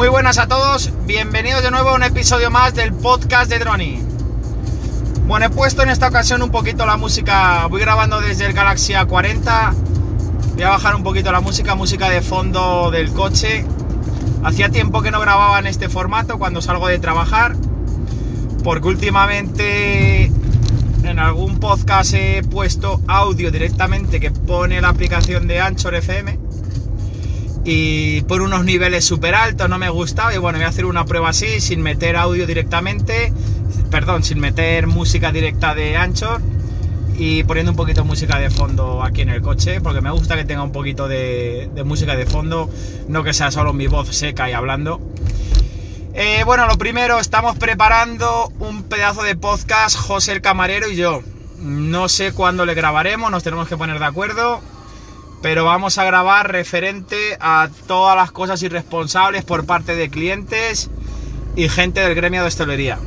Muy buenas a todos, bienvenidos de nuevo a un episodio más del podcast de Droni. Bueno, he puesto en esta ocasión un poquito la música, voy grabando desde el Galaxy A40, voy a bajar un poquito la música, música de fondo del coche. Hacía tiempo que no grababa en este formato cuando salgo de trabajar, porque últimamente en algún podcast he puesto audio directamente que pone la aplicación de Anchor FM y por unos niveles súper altos no me gustaba y bueno, voy a hacer una prueba así sin meter audio directamente, perdón, sin meter música directa de Anchor y poniendo un poquito de música de fondo aquí en el coche porque me gusta que tenga un poquito de, música de fondo, no que sea solo mi voz seca y hablando. Eh, bueno, lo primero, estamos preparando un pedazo de podcast, José el Camarero y yo. No sé cuándo le grabaremos, nos tenemos que poner de acuerdo, pero vamos a grabar referente a todas las cosas irresponsables por parte de clientes y gente del gremio de hostelería.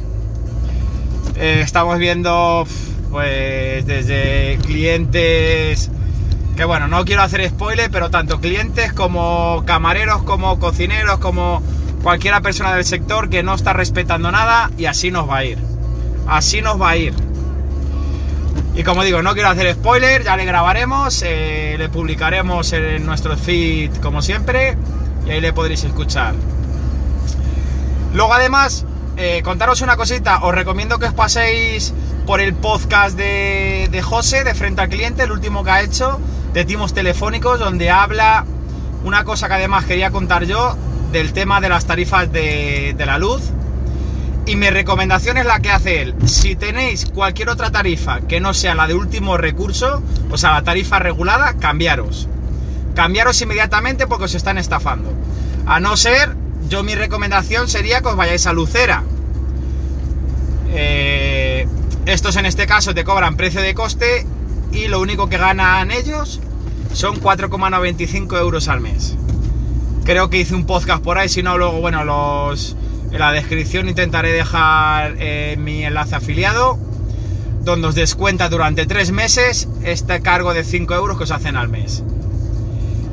Eh, estamos viendo, pues, desde clientes que bueno, no quiero hacer spoiler, pero tanto clientes como camareros, como cocineros, como cualquiera persona del sector que no está respetando nada y así nos va a ir. Así nos va a ir. Y como digo, no quiero hacer spoiler, ya le grabaremos, eh, le publicaremos en nuestro feed como siempre y ahí le podréis escuchar. Luego además, eh, contaros una cosita, os recomiendo que os paséis por el podcast de, de José, de Frente al Cliente, el último que ha hecho, de timos telefónicos, donde habla una cosa que además quería contar yo, del tema de las tarifas de, de, la luz. Y mi recomendación es la que hace él. Si tenéis cualquier otra tarifa que no sea la de último recurso, o sea, la tarifa regulada, cambiaros. Cambiaros inmediatamente porque os están estafando. A no ser, yo mi recomendación sería que os vayáis a Lucera. Eh, estos en este caso te cobran precio de coste y lo único que ganan ellos son 4,95 euros al mes. Creo que hice un podcast por ahí, si no, luego, bueno, los, en la descripción intentaré dejar eh, mi enlace afiliado, donde os descuenta durante tres meses este cargo de 5 euros que os hacen al mes.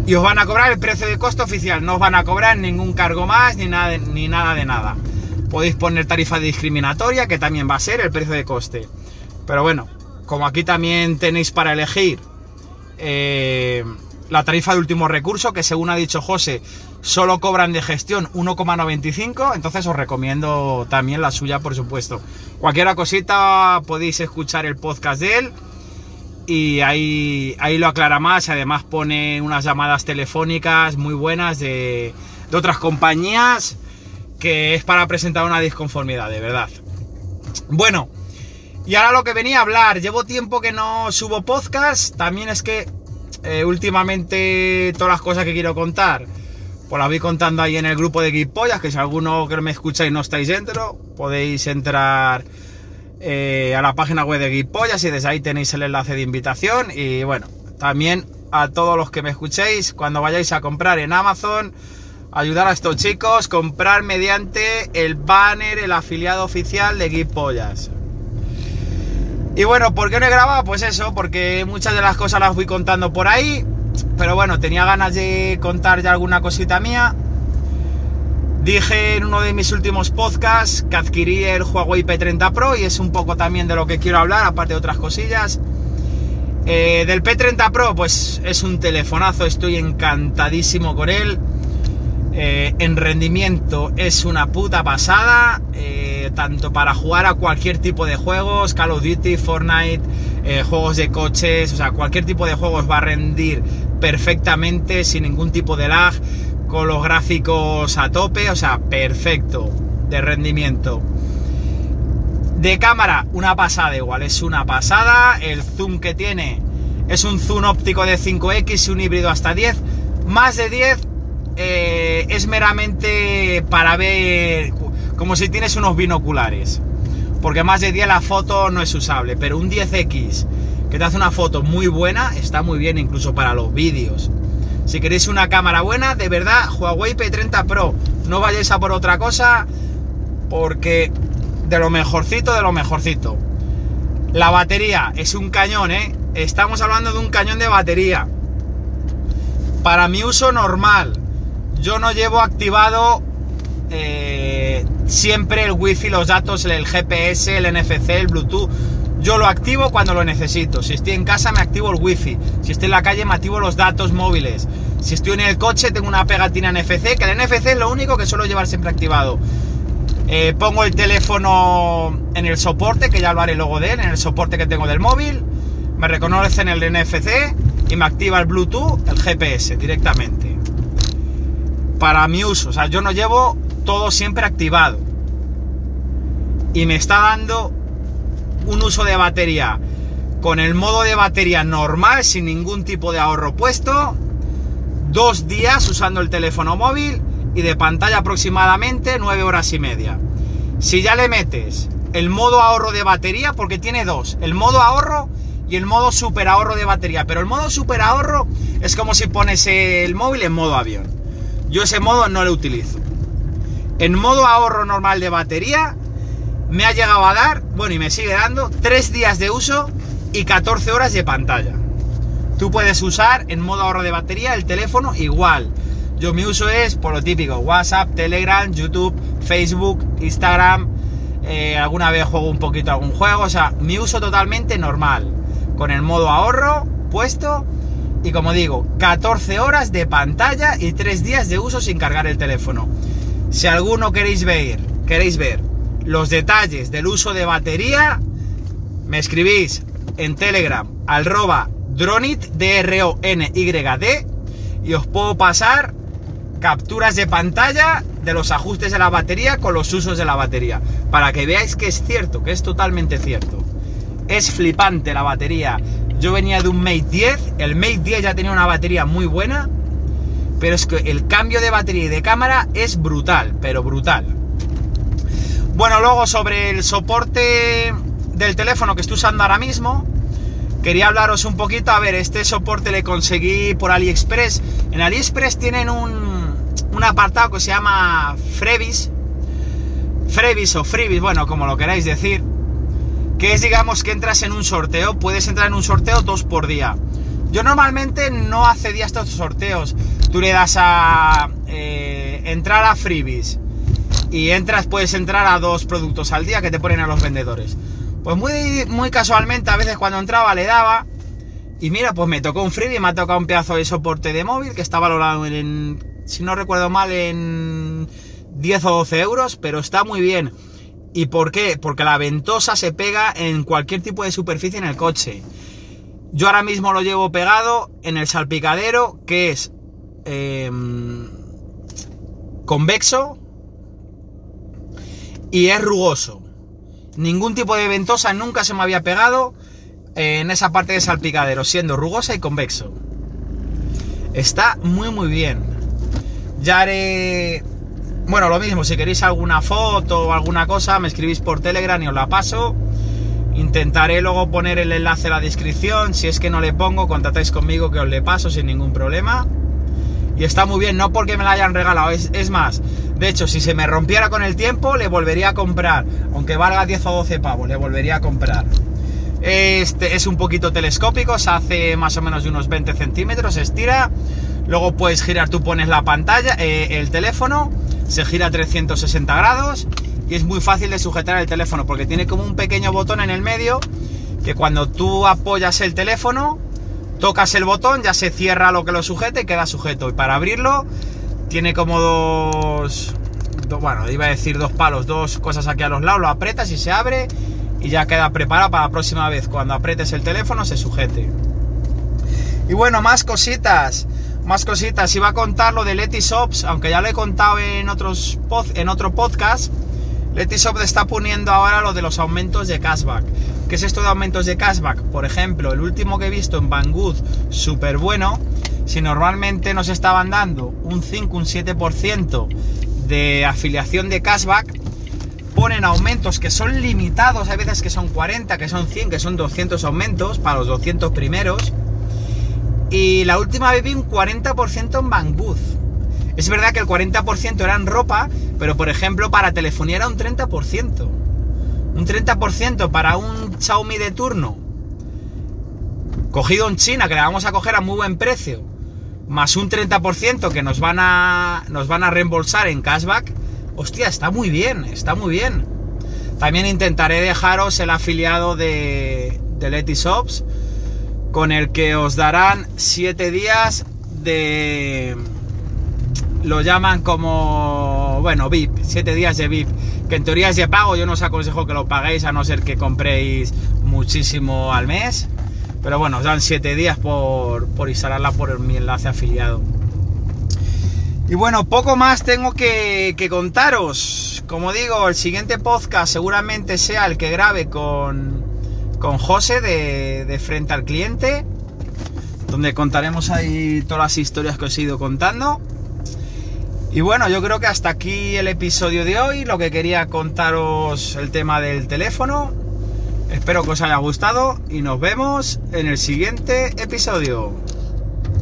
Y os van a cobrar el precio de costo oficial, no os van a cobrar ningún cargo más ni nada, ni nada de nada. Podéis poner tarifa discriminatoria, que también va a ser el precio de coste. Pero bueno, como aquí también tenéis para elegir eh, la tarifa de último recurso, que según ha dicho José, solo cobran de gestión 1,95, entonces os recomiendo también la suya, por supuesto. Cualquier cosita podéis escuchar el podcast de él y ahí, ahí lo aclara más, además pone unas llamadas telefónicas muy buenas de, de otras compañías que es para presentar una disconformidad, de verdad. Bueno, y ahora lo que venía a hablar, llevo tiempo que no subo podcast, también es que eh, últimamente todas las cosas que quiero contar, pues las voy contando ahí en el grupo de Geekpollas, que si alguno que me escucháis no estáis dentro, podéis entrar eh, a la página web de Geekpollas y desde ahí tenéis el enlace de invitación. Y bueno, también a todos los que me escuchéis, cuando vayáis a comprar en Amazon, ayudar a estos chicos, comprar mediante el banner, el afiliado oficial de Geekpollas. Y bueno, ¿por qué no he grabado? Pues eso, porque muchas de las cosas las voy contando por ahí. Pero bueno, tenía ganas de contar ya alguna cosita mía. Dije en uno de mis últimos podcasts que adquirí el Huawei P30 Pro y es un poco también de lo que quiero hablar, aparte de otras cosillas. Eh, del P30 Pro, pues es un telefonazo, estoy encantadísimo con él. Eh, en rendimiento es una puta pasada, eh, tanto para jugar a cualquier tipo de juegos, Call of Duty, Fortnite, eh, juegos de coches, o sea, cualquier tipo de juegos va a rendir perfectamente, sin ningún tipo de lag, con los gráficos a tope, o sea, perfecto de rendimiento. De cámara, una pasada igual, es una pasada, el zoom que tiene es un zoom óptico de 5X y un híbrido hasta 10, más de 10 eh, es meramente para ver como si tienes unos binoculares. Porque más de 10 la foto no es usable, pero un 10X que te hace una foto muy buena está muy bien incluso para los vídeos. Si queréis una cámara buena, de verdad, Huawei P30 Pro, no vayáis a por otra cosa porque de lo mejorcito, de lo mejorcito. La batería es un cañón, ¿eh? Estamos hablando de un cañón de batería. Para mi uso normal, yo no llevo activado eh, siempre el wifi, los datos, el GPS, el NFC, el Bluetooth. Yo lo activo cuando lo necesito. Si estoy en casa me activo el wifi. Si estoy en la calle me activo los datos móviles. Si estoy en el coche tengo una pegatina NFC, que el NFC es lo único que suelo llevar siempre activado. Eh, pongo el teléfono en el soporte, que ya lo haré luego de él, en el soporte que tengo del móvil. Me reconoce en el NFC y me activa el Bluetooth, el GPS directamente. Para mi uso, o sea, yo no llevo todo siempre activado. Y me está dando un uso de batería con el modo de batería normal, sin ningún tipo de ahorro puesto. Dos días usando el teléfono móvil y de pantalla aproximadamente 9 horas y media. Si ya le metes el modo ahorro de batería, porque tiene dos, el modo ahorro y el modo super ahorro de batería, pero el modo super ahorro es como si pones el móvil en modo avión. Yo ese modo no lo utilizo. En modo ahorro normal de batería me ha llegado a dar, bueno, y me sigue dando 3 días de uso y 14 horas de pantalla. Tú puedes usar en modo ahorro de batería el teléfono igual. Yo mi uso es por lo típico, WhatsApp, Telegram, YouTube, Facebook, Instagram, eh, alguna vez juego un poquito algún juego, o sea, mi uso totalmente normal, con el modo ahorro puesto y como digo, 14 horas de pantalla y 3 días de uso sin cargar el teléfono. Si alguno queréis ver, queréis ver los detalles del uso de batería, me escribís en Telegram, arroba dronit, D-R-O-N-Y-D, y os puedo pasar capturas de pantalla de los ajustes de la batería con los usos de la batería. Para que veáis que es cierto, que es totalmente cierto. Es flipante la batería. Yo venía de un Mate 10, el Mate 10 ya tenía una batería muy buena, pero es que el cambio de batería y de cámara es brutal, pero brutal. Bueno, luego sobre el soporte del teléfono que estoy usando ahora mismo, quería hablaros un poquito. A ver, este soporte le conseguí por AliExpress. En AliExpress tienen un, un apartado que se llama Frevis, Frevis o Freebis, bueno, como lo queráis decir, que es, digamos, que entras en un sorteo, puedes entrar en un sorteo dos por día. Yo normalmente no accedía a estos sorteos. Tú le das a eh, entrar a Freebies y entras, puedes entrar a dos productos al día que te ponen a los vendedores. Pues muy, muy casualmente, a veces cuando entraba le daba y mira, pues me tocó un freebie, me ha tocado un pedazo de soporte de móvil que está valorado en si no recuerdo mal, en 10 o 12 euros, pero está muy bien. ¿Y por qué? Porque la ventosa se pega en cualquier tipo de superficie en el coche. Yo ahora mismo lo llevo pegado en el salpicadero, que es em, convexo y es rugoso. Ningún tipo de ventosa nunca se me había pegado en esa parte de salpicadero, siendo rugosa y convexo. Está muy muy bien. Ya haré... Bueno, lo mismo, si queréis alguna foto o alguna cosa, me escribís por Telegram y os la paso. Intentaré luego poner el enlace en la descripción. Si es que no le pongo, contactáis conmigo que os le paso sin ningún problema. Y está muy bien, no porque me la hayan regalado, es, más, de hecho, si se me rompiera con el tiempo, le volvería a comprar. Aunque valga 10 o 12 pavos, le volvería a comprar. Este es un poquito telescópico, se hace más o menos de unos 20 centímetros, se estira. Luego puedes girar, tú pones la pantalla, eh, el teléfono, se gira a 360 grados y es muy fácil de sujetar el teléfono porque tiene como un pequeño botón en el medio que cuando tú apoyas el teléfono, tocas el botón, ya se cierra lo que lo sujete y queda sujeto. Y para abrirlo tiene como dos, bueno, iba a decir dos palos, dos cosas aquí a los lados, lo apretas y se abre y ya queda preparado para la próxima vez. Cuando apretes el teléfono se sujete. Y bueno, más cositas. Más cositas. Iba a contar lo de Letyshops, aunque ya lo he contado en, otros en otro podcast. Letyshops está poniendo ahora lo de los aumentos de cashback. ¿Qué es esto de aumentos de cashback? Por ejemplo, el último que he visto en Banggood, súper bueno. Si normalmente nos estaban dando un 5, un 7% de afiliación de cashback, ponen aumentos que son limitados, hay veces que son 40, que son 100, que son 200 aumentos para los 200 primeros. Y la última vez vi un 40% en Banggood. Es verdad que el 40% era en ropa, pero por ejemplo para telefonía era un 30%. Un 30% para un Xiaomi de turno, cogido en China, que le vamos a coger a muy buen precio, más un 30% que nos van a, nos van a reembolsar en cashback, hostia, está muy bien, está muy bien. También intentaré dejaros el afiliado de, de Letyshops con el que os darán 7 días de... Lo llaman como, bueno, VIP, 7 días de VIP, que en teoría es de pago, yo no os aconsejo que lo paguéis a no ser que compréis muchísimo al mes, pero bueno, os dan 7 días por, por instalarla por mi enlace afiliado. Y bueno, poco más tengo que, que, contaros. Como digo, el siguiente podcast seguramente sea el que grabe con, con José de, de, Frente al Cliente, donde contaremos ahí todas las historias que os he ido contando. Y bueno, yo creo que hasta aquí el episodio de hoy, lo que quería contaros el tema del teléfono. Espero que os haya gustado y nos vemos en el siguiente episodio.